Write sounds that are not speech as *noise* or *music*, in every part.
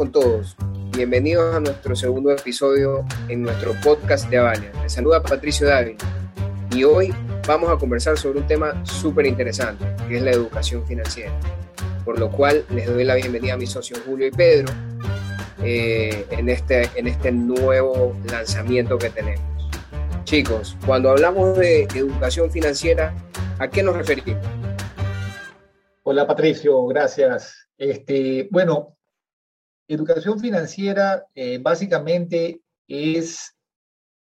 con todos. Bienvenidos a nuestro segundo episodio en nuestro podcast de Avalia. Les saluda Patricio Dávila y hoy vamos a conversar sobre un tema súper interesante, que es la educación financiera. Por lo cual les doy la bienvenida a mis socios Julio y Pedro eh, en, este, en este nuevo lanzamiento que tenemos. Chicos, cuando hablamos de educación financiera, ¿a qué nos referimos? Hola Patricio, gracias. Este, bueno, educación financiera eh, básicamente es,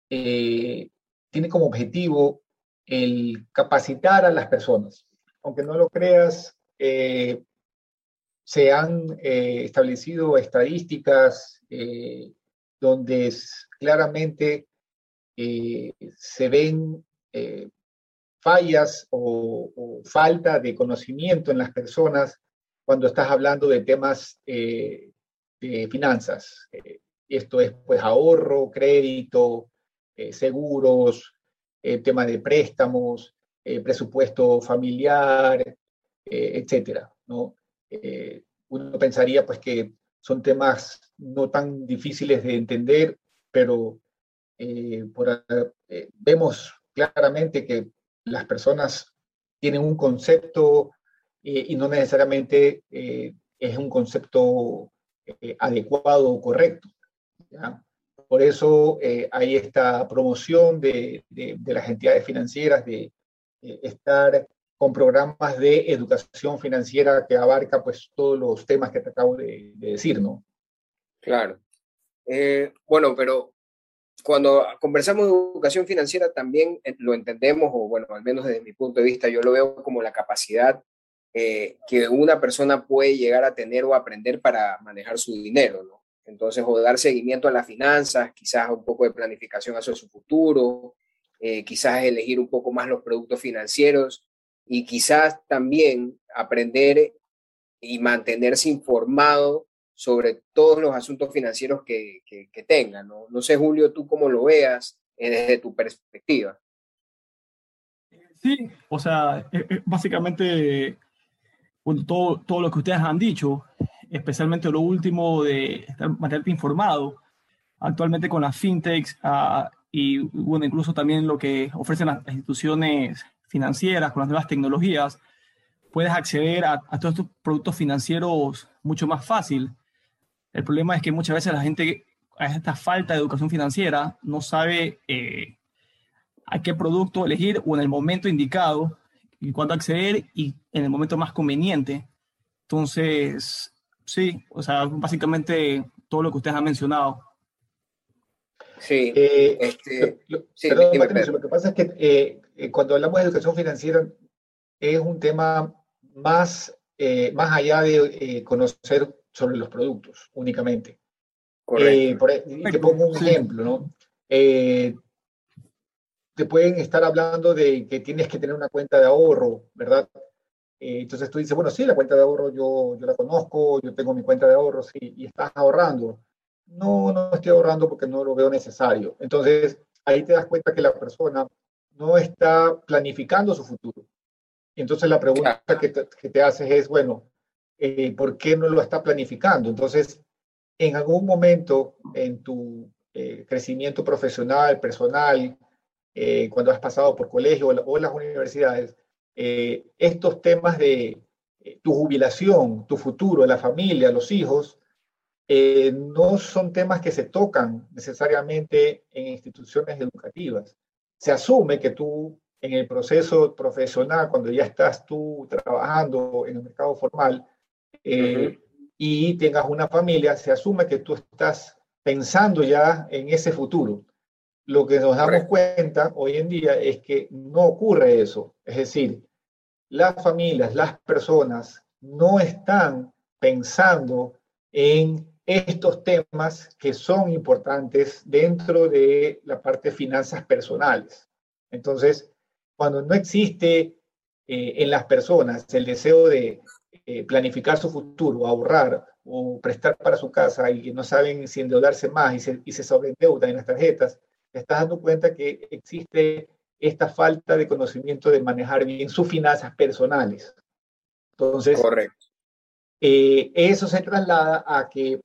eh, tiene como objetivo el capacitar a las personas. Aunque no lo creas, eh, se han establecido estadísticas donde claramente se ven fallas o, falta de conocimiento en las personas cuando estás hablando de temas finanzas. Eh, esto es pues ahorro, crédito, eh, seguros, tema de préstamos, presupuesto familiar, etcétera, ¿no? uno pensaría pues que son temas no tan difíciles de entender, pero por, vemos claramente que las personas tienen un concepto eh, y no necesariamente eh, es un concepto eh, adecuado o correcto. Por eso hay esta promoción de, las entidades financieras de estar con programas de educación financiera que abarca pues todos los temas que te acabo de, decir, ¿no? Claro. bueno, pero cuando conversamos de educación financiera también lo entendemos, o bueno, al menos desde mi punto de vista, yo lo veo como la capacidad eh, que una persona puede llegar a tener o aprender para manejar su dinero, ¿no? Entonces, o dar seguimiento a las finanzas, quizás un poco de planificación hacia su futuro, eh, quizás elegir un poco más los productos financieros y quizás también aprender y mantenerse informado sobre todos los asuntos financieros que, que, tengan. ¿no? no sé, Julio, tú cómo lo veas eh, desde tu perspectiva. Sí, o sea, básicamente todo, todo lo que ustedes han dicho, especialmente lo último de mantenerte informado, actualmente con las fintechs ah, y bueno, incluso también lo que ofrecen las instituciones financieras con las nuevas tecnologías, puedes acceder a, todos estos productos financieros mucho más fácil. El problema es que muchas veces la gente, a esta falta de educación financiera, no sabe eh, a qué producto elegir o en el momento indicado y cuándo acceder y en el momento más conveniente. Entonces, sí, o sea, básicamente todo lo que ustedes han mencionado. Sí, eh, este, lo, perdón, lo que pasa es que eh, eh, cuando hablamos de educación financiera es un tema más, más allá de conocer sobre los productos únicamente. Correcto. Por, te pongo un ejemplo, ¿no? Te pueden estar hablando de que tienes que tener una cuenta de ahorro, ¿verdad? Eh, entonces tú dices, bueno, sí, la cuenta de ahorro yo, yo la conozco, yo tengo mi cuenta de ahorro, sí, y estás ahorrando. No, no estoy ahorrando porque no lo veo necesario. Entonces, ahí te das cuenta que la persona no está planificando su futuro. Y entonces la pregunta que te, que te haces es, bueno, eh, ¿por qué no lo está planificando? Entonces, en algún momento en tu eh, crecimiento profesional, personal, eh, cuando has pasado por colegio o, las universidades, eh, estos temas de eh, tu jubilación, tu futuro, la familia, los hijos, no son temas que se tocan necesariamente en instituciones educativas. Se asume que tú en el proceso profesional, cuando ya estás tú trabajando en el mercado formal y tengas una familia, se asume que tú estás pensando ya en ese futuro lo que nos damos cuenta hoy en día es que no ocurre eso. Es decir, las familias, las personas no están pensando en estos temas que son importantes dentro de la parte de finanzas personales. Entonces, cuando no existe eh, en las personas el deseo de eh, planificar su futuro, ahorrar o prestar para su casa y que no saben si endeudarse más y se, y se sobreendeudan en las tarjetas, te estás dando cuenta que existe esta falta de conocimiento de manejar bien sus finanzas personales. Entonces, Correcto. Eh, eso se traslada a que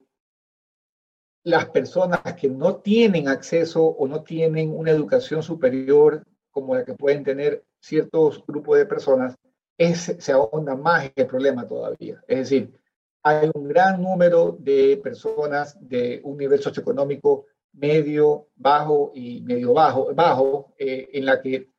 las personas que no tienen acceso o no tienen una educación superior como la que pueden tener ciertos grupos de personas, es, se ahonda más el problema todavía. Es decir, hay un gran número de personas de un nivel socioeconómico medio, bajo y medio bajo, bajo eh, en la que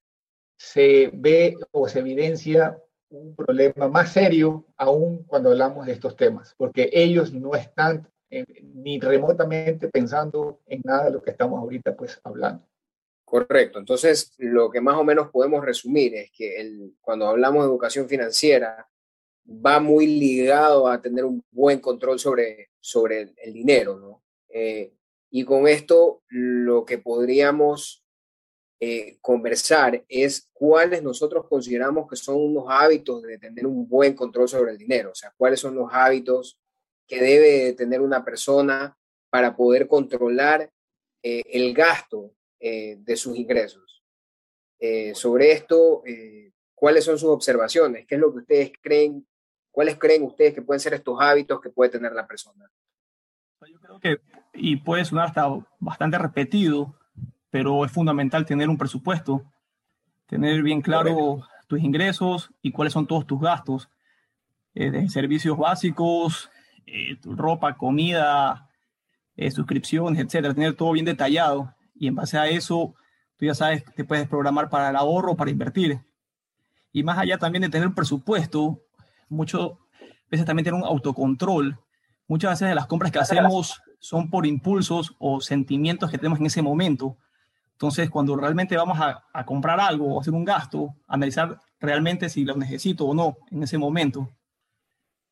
se ve o se evidencia un problema más serio aún cuando hablamos de estos temas, porque ellos no están eh, ni remotamente pensando en nada de lo que estamos ahorita pues hablando. Correcto. Entonces, lo que más o menos podemos resumir es que cuando hablamos de educación financiera, va muy ligado a tener un buen control sobre, sobre el, dinero, ¿no? Eh, y con esto, lo que podríamos eh, conversar es cuáles nosotros consideramos que son unos hábitos de tener un buen control sobre el dinero, o sea, cuáles son los hábitos que debe tener una persona para poder controlar eh, el gasto eh, de sus ingresos. sobre esto, ¿cuáles son sus observaciones? ¿Qué es lo que ustedes creen? ¿Cuáles creen ustedes que pueden ser estos hábitos que puede tener la persona? Yo creo que, y puede sonar hasta bastante repetido, pero es fundamental tener un presupuesto, tener bien claro tus ingresos y cuáles son todos tus gastos, eh, de servicios básicos, eh, tu ropa, comida, eh, suscripciones, etcétera, tener todo bien detallado y en base a eso tú ya sabes que te puedes programar para el ahorro, para invertir. Y más allá también de tener un presupuesto, muchas veces también tener un autocontrol. Muchas veces las compras que hacemos son por impulsos o sentimientos que tenemos en ese momento entonces, cuando realmente vamos a, comprar algo o hacer un gasto, analizar realmente si lo necesito o no en ese momento.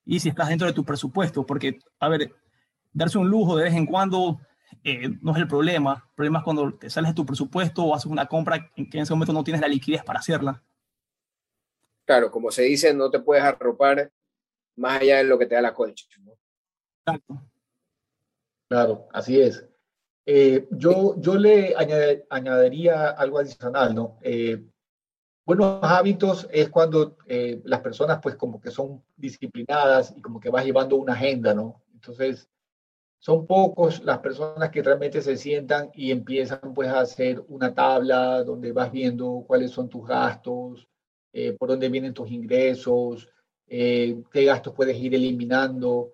Y si estás dentro de tu presupuesto, porque, a ver, darse un lujo de vez en cuando eh, no es el problema. El problema es cuando te sales de tu presupuesto o haces una compra en que en ese momento no tienes la liquidez para hacerla. Claro, como se dice, no te puedes arropar más allá de lo que te da la colcha. Claro, así es. Eh, yo, yo le añadiría algo adicional, ¿no? Eh, buenos hábitos es cuando eh, las personas pues como que son disciplinadas y como que vas llevando una agenda, ¿no? Entonces, son pocos las personas que realmente se sientan y empiezan pues a hacer una tabla donde vas viendo cuáles son tus gastos, por dónde vienen tus ingresos, qué gastos puedes ir eliminando.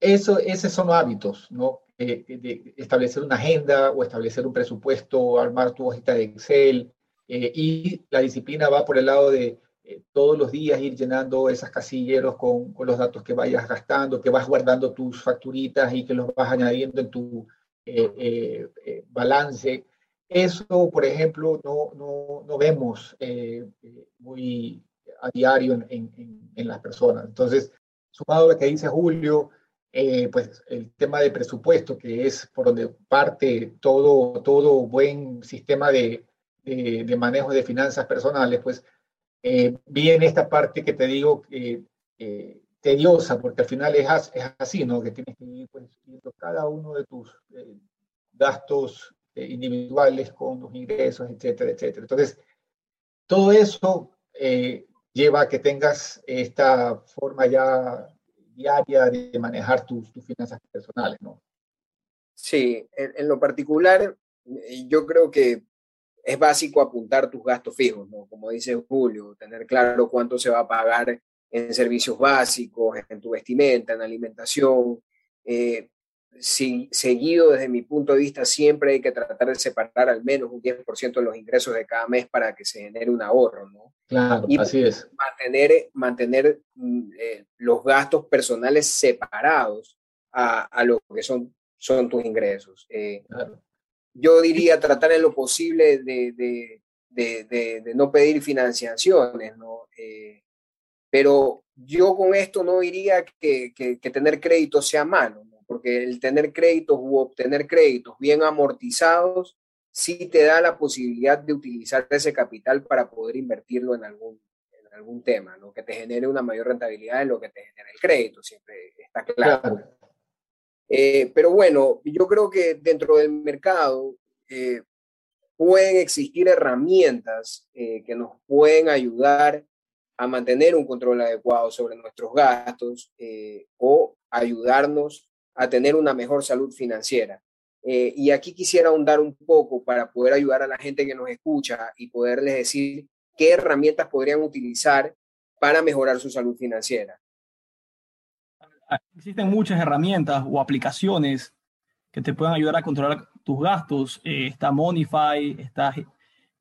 Eso, esos son hábitos, ¿no? de establecer una agenda o establecer un presupuesto, armar tu hojita de Excel. Eh, y la disciplina va por el lado de eh, todos los días ir llenando esas casilleros con, con, los datos que vayas gastando, que vas guardando tus facturitas y que los vas añadiendo en tu eh, balance. Eso, por ejemplo, no, no, no vemos muy a diario en, en, en, las personas. Entonces, sumado a lo que dice Julio, eh, pues el tema de presupuesto, que es por donde parte todo, todo buen sistema de, de, manejo de finanzas personales, pues eh, viene esta parte que te digo eh, tediosa, porque al final es, es, así, ¿no? Que tienes que ir pues, viendo cada uno de tus gastos individuales con los ingresos, etcétera, etcétera. Entonces, todo eso lleva a que tengas esta forma ya diaria de manejar tus, tus finanzas personales, ¿no? Sí, en, lo particular, eh, yo creo que es básico apuntar tus gastos fijos, ¿no? Como dice Julio, tener claro cuánto se va a pagar en servicios básicos, en tu vestimenta, en alimentación. Eh, si, seguido desde mi punto de vista, siempre hay que tratar de separar al menos un 10% de los ingresos de cada mes para que se genere un ahorro, ¿no? Claro, y así es. Mantener, mantener mm, eh, los gastos personales separados a, a, lo que son, son tus ingresos. Eh, yo diría tratar en lo posible de, de, de, de no pedir financiaciones, ¿no? Eh, pero yo con esto no diría que, que, que tener crédito sea malo. Porque el tener créditos u obtener créditos bien amortizados sí te da la posibilidad de utilizar ese capital para poder invertirlo en algún, en algún tema, ¿no? que te genere una mayor rentabilidad de lo que te genera el crédito, siempre está claro. Eh, pero bueno, yo creo que dentro del mercado eh, pueden existir herramientas eh, que nos pueden ayudar a mantener un control adecuado sobre nuestros gastos o ayudarnos a tener una mejor salud financiera. Eh, y aquí quisiera ahondar un poco para poder ayudar a la gente que nos escucha y poderles decir qué herramientas podrían utilizar para mejorar su salud financiera. Existen muchas herramientas o aplicaciones que te pueden ayudar a controlar tus gastos. Eh, está Monify, está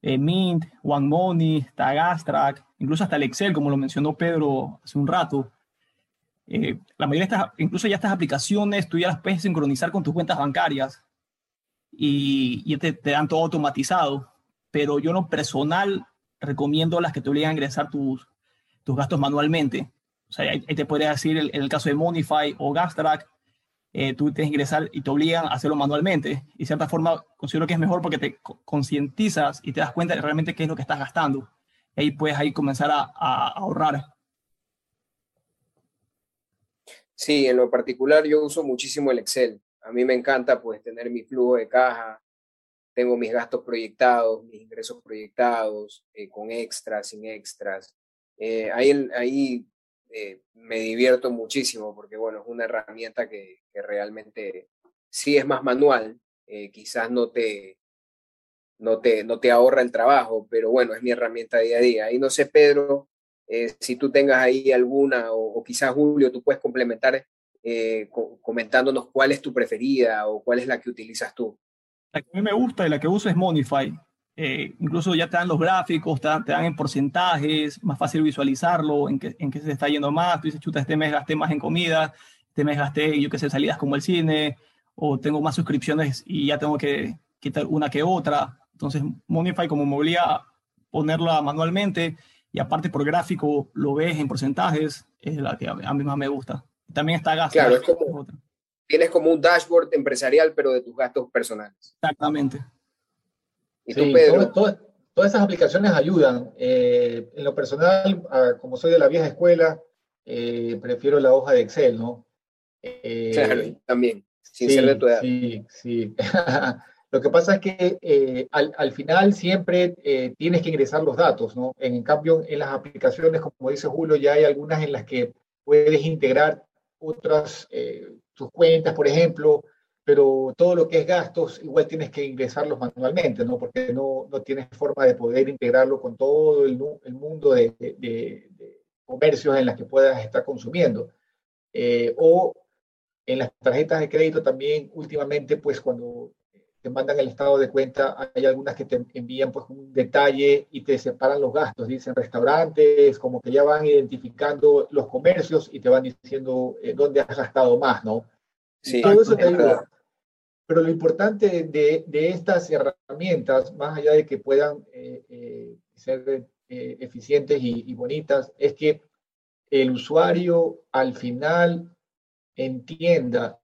eh, Mint, OneMoney, está Gastrack, incluso hasta el Excel, como lo mencionó Pedro hace un rato. Eh, la mayoría de estas, incluso ya estas aplicaciones, tú ya las puedes sincronizar con tus cuentas bancarias y, te, dan todo automatizado. Pero yo no personal recomiendo las que te obligan a ingresar tus, tus gastos manualmente. O sea, ahí, te podría decir en el, caso de Monify o Gastrack, eh, tú tienes que y te obligan a hacerlo manualmente. Y de cierta forma considero que es mejor porque te concientizas y te das cuenta de realmente qué es lo que estás gastando. Y ahí puedes ahí comenzar a ahorrar. Sí, en lo particular yo uso muchísimo el Excel. A mí me encanta pues tener mi flujo de caja, tengo mis gastos proyectados, mis ingresos proyectados, eh, con extras, sin extras. Eh, ahí ahí eh, me divierto muchísimo porque, bueno, es una herramienta que, realmente sí es más manual, eh, quizás no te, no, te, no te ahorra el trabajo, pero bueno, es mi herramienta día a día. Y no sé, Pedro, eh, si tú tengas ahí alguna, o, quizás Julio, tú puedes complementar comentándonos cuál es tu preferida o cuál es la que utilizas tú. La que a mí me gusta y la que uso es Monify. Eh, incluso ya te dan los gráficos, te dan, en porcentajes, más fácil visualizarlo, en qué, en qué se está yendo más. Tú dices, chuta, este mes gasté más en comida, este mes gasté, yo qué sé, salidas como el cine, o tengo más suscripciones y ya tengo que quitar una que otra. Entonces, Monify como me obliga a ponerla manualmente y aparte por gráfico lo ves en porcentajes, es la que a mí más me gusta. También está gas. Claro, es como, tienes como un dashboard empresarial, pero de tus gastos personales. Exactamente sí, todas esas aplicaciones ayudan. Eh, en lo personal, como soy de la vieja escuela, eh, prefiero la hoja de Excel, ¿no? Eh, claro, también, sin ser de tu edad. Sí, sí. *laughs* lo que pasa es que al, al, final siempre tienes que ingresar los datos, ¿no? En, cambio, en las aplicaciones, como dice Julio, ya hay algunas en las que puedes integrar otras, tus cuentas, por ejemplo, pero todo lo que es gastos igual tienes que ingresarlos manualmente, ¿no? Porque no, no tienes forma de poder integrarlo con todo el, el mundo de, de, comercios en las que puedas estar consumiendo. Eh, o en las tarjetas de crédito también últimamente, pues cuando te mandan el estado de cuenta, hay algunas que te envían pues un detalle y te separan los gastos, dicen restaurantes, como que ya van identificando los comercios y te van diciendo eh, dónde has gastado más, ¿no? Sí, todo eso te ayuda. Pero lo importante de, de estas herramientas, más allá de que puedan eh, eh, ser eh, eficientes y, bonitas, es que el usuario al final entienda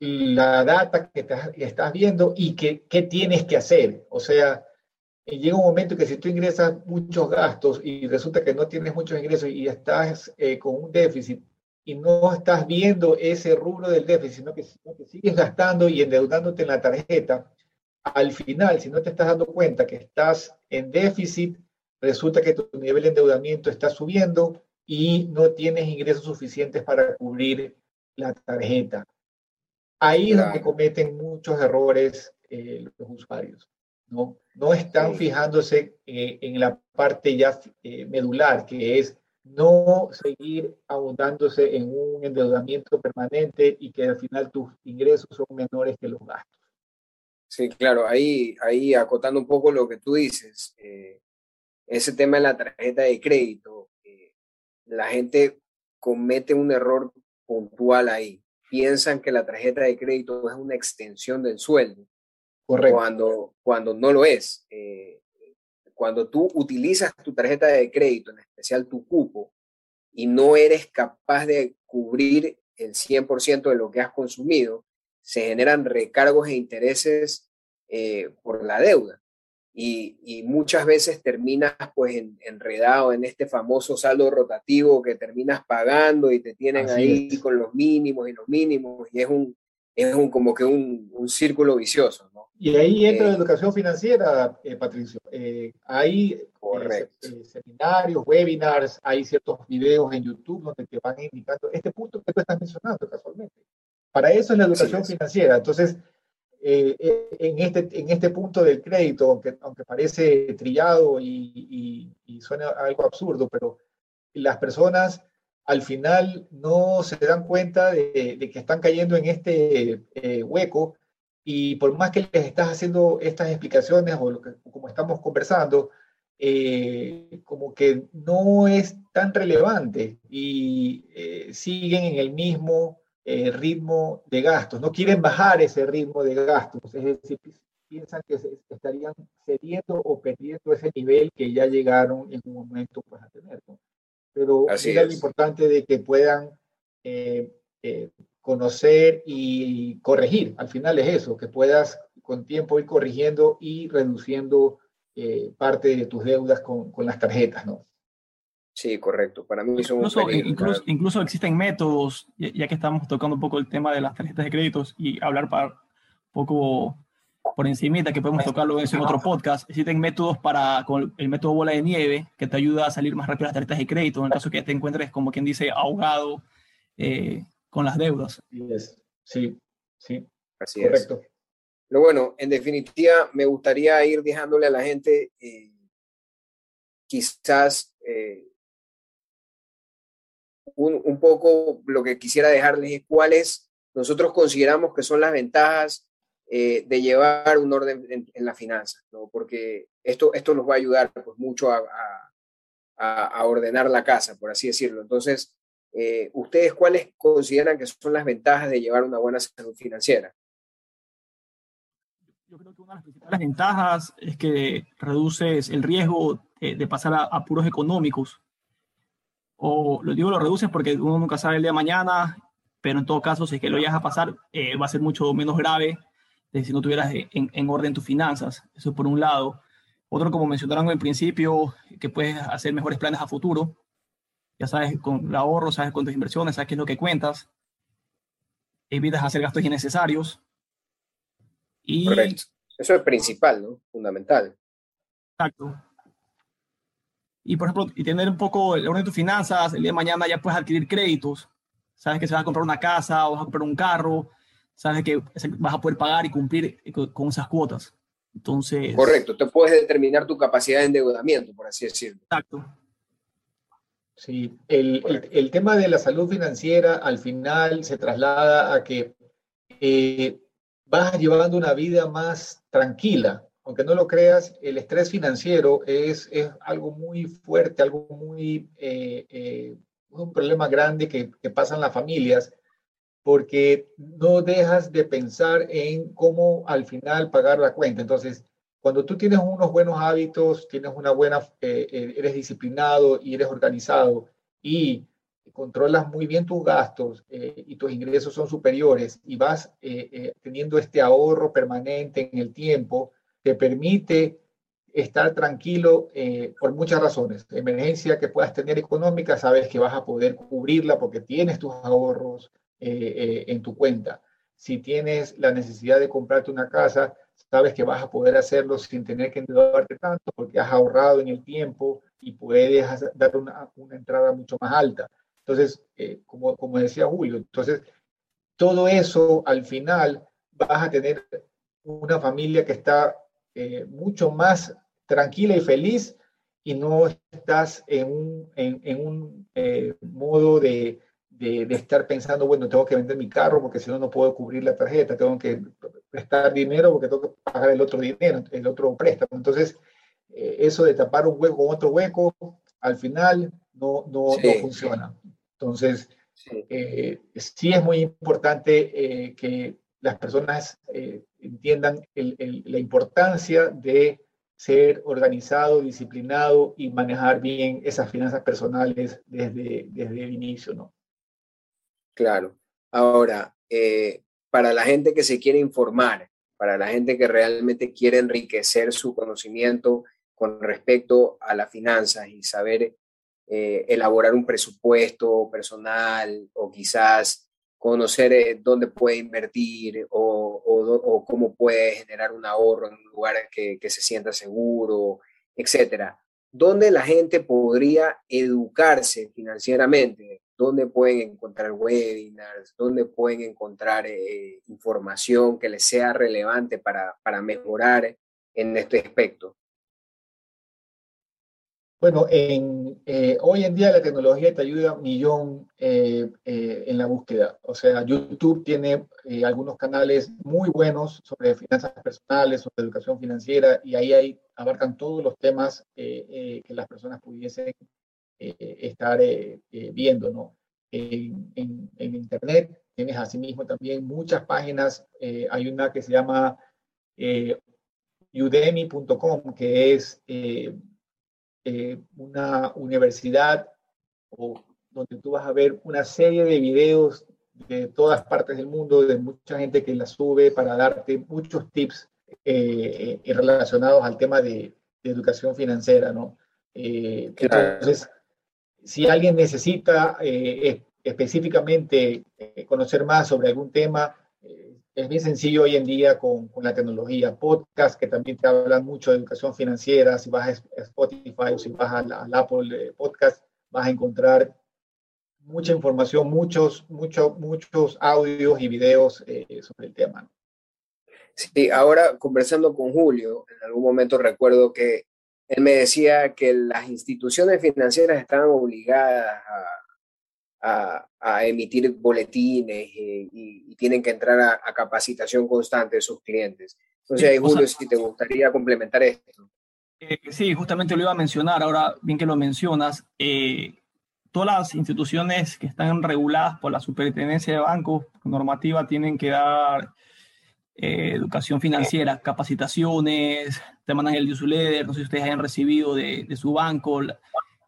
la data que, estás viendo y qué tienes que hacer. O sea, llega un momento que si tú ingresas muchos gastos y resulta que no tienes muchos ingresos y estás con un déficit, y no estás viendo ese rubro del déficit, sino que, sigues gastando y endeudándote en la tarjeta, al final, si no te estás dando cuenta que estás en déficit, resulta que tu nivel de endeudamiento está subiendo y no tienes ingresos suficientes para cubrir la tarjeta. Ahí es donde cometen muchos errores eh, los usuarios. ¿no? no están fijándose eh, en la parte ya eh, medular, que es no seguir abundándose en un endeudamiento permanente y que al final tus ingresos son menores que los gastos. Sí, claro, ahí, ahí acotando un poco lo que tú dices, eh, ese tema de la tarjeta de crédito, eh, la gente comete un error puntual ahí. Piensan que la tarjeta de crédito es una extensión del sueldo, Correcto. Cuando, cuando no lo es. Eh, cuando tú utilizas tu tarjeta de crédito, en especial tu cupo, y no eres capaz de cubrir el 100% de lo que has consumido, se generan recargos e intereses eh, por la deuda. Y, muchas veces terminas pues enredado en este famoso saldo rotativo que terminas pagando y te tienen ahí con los mínimos y los mínimos y es un, es un, como que un, un círculo vicioso, ¿no? Y ahí entra la eh, educación financiera, eh, Patricio. Eh, ahí seminarios, webinars, hay ciertos videos en YouTube donde te van indicando este punto que tú estás mencionando casualmente. Para eso es la educación financiera. Entonces, eh, eh, en, este, en este punto del crédito, aunque, aunque parece trillado y, y, suena algo absurdo, pero las personas al final no se dan cuenta de, que están cayendo en este eh, hueco y por más que les estás haciendo estas explicaciones o lo que, como estamos conversando, como que no es tan relevante y siguen en el mismo eh, ritmo de gastos, no quieren bajar ese ritmo de gastos, es decir, piensan que estarían cediendo o perdiendo ese nivel que ya llegaron en un momento pues, a tener. Pero Así es lo importante de que puedan eh, eh, conocer y corregir. Al final es eso, que puedas con tiempo ir corrigiendo y reduciendo parte de tus deudas con, con las tarjetas, ¿no? Sí, correcto. Para mí son incluso, incluso, incluso, existen métodos, ya que estamos tocando un poco el tema de las tarjetas de créditos y hablar para un poco por encimita, que podemos tocarlo en otro podcast, existen métodos para, con el método bola de nieve, que te ayuda a salir más rápido las tarjetas de crédito, en el caso que te encuentres, como quien dice, ahogado eh, con las deudas. Sí, sí. Así correcto. es. Pero bueno, en definitiva, me gustaría ir dejándole a la gente eh, quizás eh, un, poco lo que quisiera dejarles es cuáles nosotros consideramos que son las ventajas eh, de llevar un orden en, la finanza, ¿no? porque esto, esto nos va a ayudar pues, mucho a, a, ordenar la casa, por así decirlo. Entonces, eh, ¿ustedes cuáles consideran que son las ventajas de llevar una buena salud financiera? Yo creo que una de las principales ventajas es que reduces el riesgo de, de pasar a apuros económicos o lo digo, lo reduces porque uno nunca sabe el día de mañana, pero en todo caso, si es que lo llegas a pasar, eh, va a ser mucho menos grave de si no tuvieras en, en, orden tus finanzas. Eso por un lado. Otro, como mencionaron en principio, que puedes hacer mejores planes a futuro. Ya sabes con el ahorro, sabes con tus inversiones, sabes qué es lo que cuentas. Evitas hacer gastos innecesarios. Y... Correcto. Eso es principal, ¿no? Fundamental. Exacto y, por ejemplo, y tener un poco el orden de tus finanzas, el día de mañana ya puedes adquirir créditos, sabes que se vas a comprar una casa o vas a comprar un carro, sabes que vas a poder pagar y cumplir con esas cuotas. Entonces... Correcto, te puedes determinar tu capacidad de endeudamiento, por así decirlo. Exacto. Sí, el, el, tema de la salud financiera al final se traslada a que eh, vas llevando una vida más tranquila, aunque no lo creas, el estrés financiero es, es algo muy fuerte, algo muy, eh, eh, un problema grande que, que pasa en las familias, porque no dejas de pensar en cómo al final pagar la cuenta. Entonces, cuando tú tienes unos buenos hábitos, tienes una buena, eh, eres disciplinado y eres organizado y controlas muy bien tus gastos y tus ingresos son superiores y vas teniendo este ahorro permanente en el tiempo, te permite estar tranquilo eh, por muchas razones. Emergencia que puedas tener económica, sabes que vas a poder cubrirla porque tienes tus ahorros eh, eh, en tu cuenta. Si tienes la necesidad de comprarte una casa, sabes que vas a poder hacerlo sin tener que endeudarte tanto porque has ahorrado en el tiempo y puedes dar una, una entrada mucho más alta. Entonces, como, como decía Julio, entonces todo eso al final vas a tener una familia que está eh, mucho más tranquila y feliz y no estás en un, en, un eh, modo de, de, estar pensando, bueno, tengo que vender mi carro porque si no, no puedo cubrir la tarjeta, tengo que prestar dinero porque tengo que pagar el otro dinero, el otro préstamo. Entonces, eh, eso de tapar un hueco con otro hueco, al final no, no, no funciona. Entonces, sí. sí. es muy importante que las personas entiendan la importancia de ser organizado, disciplinado y manejar bien esas finanzas personales desde, desde el inicio, ¿no? Claro. Ahora, eh, para la gente que se quiere informar, para la gente que realmente quiere enriquecer su conocimiento con respecto a las finanzas y saber eh, elaborar un presupuesto personal o quizás conocer eh, dónde puede invertir o, o, cómo puede generar un ahorro en un lugar que, se sienta seguro, etcétera. ¿dónde la gente podría educarse financieramente? ¿Dónde pueden encontrar webinars? ¿Dónde pueden encontrar eh, información que les sea relevante para, para mejorar en este aspecto? Bueno, en, eh, hoy en día la tecnología te ayuda un millón eh, eh, en la búsqueda. O sea, YouTube tiene algunos canales muy buenos sobre finanzas personales, sobre educación financiera, y ahí hay, abarcan todos los temas que las personas pudiesen estar viendo, ¿no? En, en, en, Internet tienes asimismo también muchas páginas. hay una que se llama udemy.com, que es eh, una universidad o donde tú vas a ver una serie de videos de todas partes del mundo, de mucha gente que la sube para darte muchos tips eh, eh, relacionados al tema de, educación financiera, ¿no? Entonces, si alguien necesita específicamente conocer más sobre algún tema, es bien sencillo hoy en día con, con, la tecnología. Podcast, que también te hablan mucho de educación financiera. Si vas a Spotify o si vas al Apple Podcast, vas a encontrar mucha información, muchos, muchos, muchos audios y videos eh, sobre el tema. Sí, ahora conversando con Julio, en algún momento recuerdo que él me decía que las instituciones financieras estaban obligadas a a, emitir boletines eh, y, tienen que entrar a, capacitación constante de sus clientes. Entonces, Julio, si te gustaría complementar esto. Eh, sí, justamente lo iba a mencionar, ahora bien que lo mencionas, eh, todas las instituciones que están reguladas por la superintendencia de bancos normativa tienen que dar educación financiera, capacitaciones, te mandan el newsletter, no sé si ustedes hayan recibido de, de su banco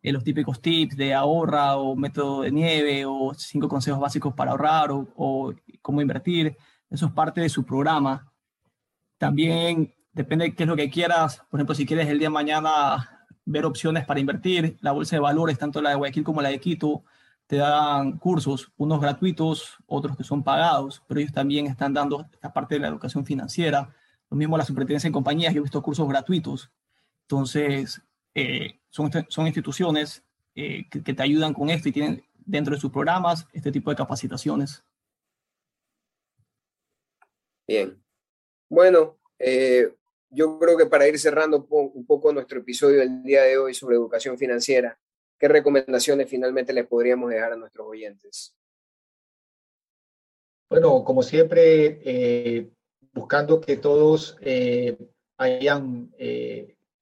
eh, los típicos tips de ahorra o método de nieve o cinco consejos básicos para ahorrar o, cómo invertir. Eso es parte de su programa. También depende de qué es lo que quieras. Por ejemplo, si quieres el día de mañana ver opciones para invertir, la bolsa de valores, tanto la de Guayaquil como la de Quito, te dan cursos, unos gratuitos, otros que son pagados, pero ellos también están dando esta parte de la educación financiera. Lo mismo la superintendencia en compañías, yo he visto cursos gratuitos. Entonces, eh, son, son instituciones eh, que, te ayudan con esto y tienen dentro de sus programas este tipo de capacitaciones. Bien. Bueno, eh, yo creo que para ir cerrando un poco nuestro episodio del día de hoy sobre educación financiera, ¿qué recomendaciones finalmente les podríamos dejar a nuestros oyentes? Bueno, como siempre, buscando que todos hayan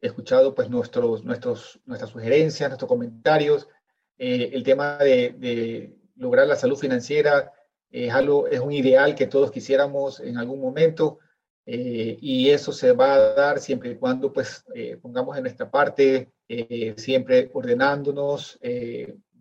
escuchado pues nuestros, nuestros, nuestras sugerencias, nuestros comentarios. Eh, el tema de, lograr la salud financiera es, algo, es un ideal que todos quisiéramos en algún momento eh, y eso se va a dar siempre y cuando pues eh, pongamos en nuestra parte, siempre ordenándonos,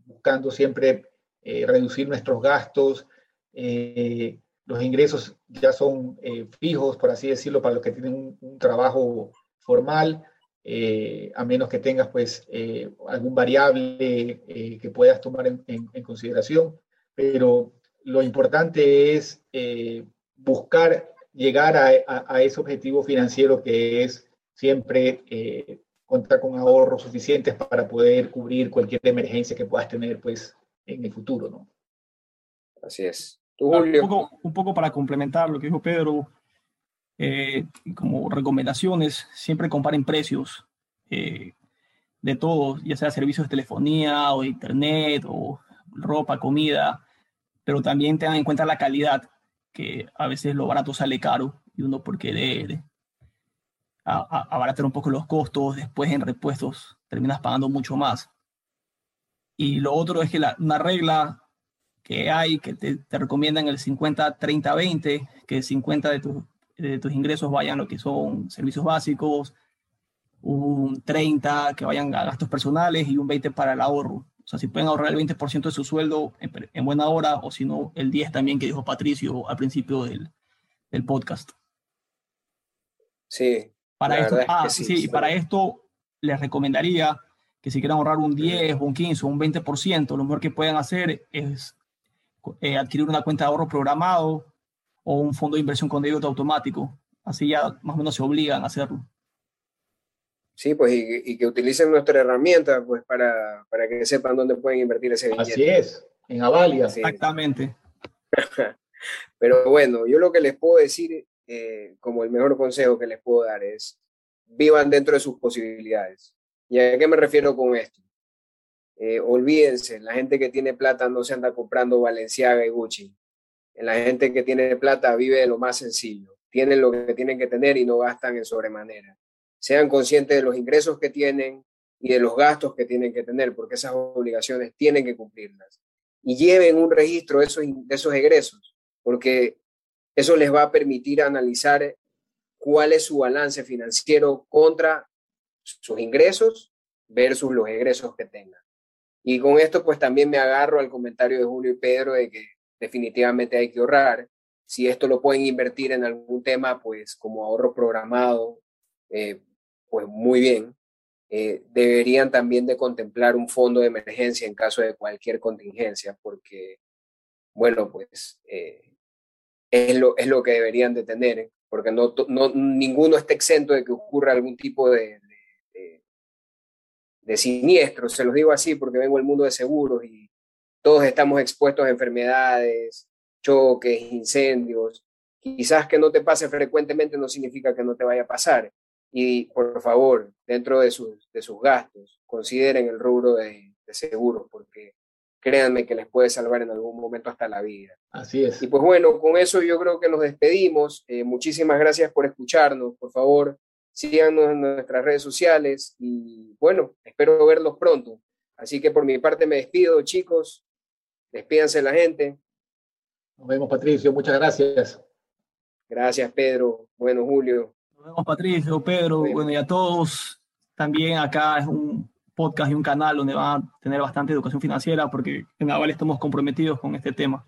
buscando siempre reducir nuestros gastos. los ingresos ya son fijos, por así decirlo, para los que tienen un, un trabajo formal. Eh, a menos que tengas pues eh, algún variable eh, que puedas tomar en, consideración. Pero lo importante es buscar llegar a, ese objetivo financiero que es siempre contar con ahorros suficientes para poder cubrir cualquier emergencia que puedas tener pues en el futuro, ¿no? Así es. un, poco, un poco para complementar lo que dijo Pedro, eh, como recomendaciones, siempre comparen precios eh, de todo, ya sea servicios de telefonía o internet o ropa, comida, pero también tengan en cuenta la calidad, que a veces lo barato sale caro y uno por querer abaratar un poco los costos, después en repuestos terminas pagando mucho más. Y lo otro es que la, una regla que hay, que te, te recomiendan el 50, 30, 20, que 50 de tus de tus ingresos vayan lo que son servicios básicos, un 30 que vayan a gastos personales y un 20 para el ahorro. O sea, si pueden ahorrar el 20% de su sueldo en, buena hora o si no, el 10 también que dijo Patricio al principio del, del podcast. Sí. Para esto, ah, sí, para esto les recomendaría que si quieren ahorrar un 10, un 15 o un 20%, lo mejor que pueden hacer es eh, adquirir una cuenta de ahorro programado o un fondo de inversión con débito automático. Así ya más o menos se obligan a hacerlo. Sí, pues y, que utilicen nuestra herramienta pues para, para, que sepan dónde pueden invertir ese dinero. Así es, en Avalia. Exactamente. *laughs* Pero bueno, yo lo que les puedo decir eh, como el mejor consejo que les puedo dar es vivan dentro de sus posibilidades. ¿Y a qué me refiero con esto? Eh, olvídense, la gente que tiene plata no se anda comprando Valenciaga y Gucci. La gente que tiene plata vive de lo más sencillo. Tienen lo que tienen que tener y no gastan en sobremanera sean conscientes de los ingresos que tienen y de los gastos que tienen que tener, porque esas obligaciones tienen que cumplirlas. Y lleven un registro de esos, de esos egresos, porque eso les va a permitir analizar cuál es su balance financiero contra sus ingresos versus los egresos que tengan. Y con esto pues también me agarro al comentario de Julio y Pedro de que definitivamente hay que ahorrar. Si esto lo pueden invertir en algún tema, pues como ahorro programado, eh, pues muy bien. Eh, deberían también de contemplar un fondo de emergencia en caso de cualquier contingencia, porque, bueno, pues eh, es, lo, es lo que deberían de tener, porque no, no, ninguno está exento de que ocurra algún tipo de, de, de siniestro, se los digo así porque vengo del mundo de seguros y todos estamos expuestos a enfermedades, choques, incendios. Quizás que no te pase frecuentemente no significa que no te vaya a pasar. Y por favor, dentro de sus, de sus gastos, consideren el rubro de, de seguros, porque créanme que les puede salvar en algún momento hasta la vida. Así es. Y pues bueno, con eso yo creo que nos despedimos. Eh, muchísimas gracias por escucharnos. Por favor, síganos en nuestras redes sociales y bueno, espero verlos pronto. Así que por mi parte me despido, chicos. Despídanse la gente. Nos vemos, Patricio. Muchas gracias. Gracias, Pedro. Bueno, Julio. Nos vemos, Patricio, Pedro, bueno, y a todos. También acá es un podcast y un canal donde van a tener bastante educación financiera porque en Aval estamos comprometidos con este tema.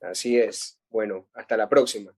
Así es. Bueno, hasta la próxima.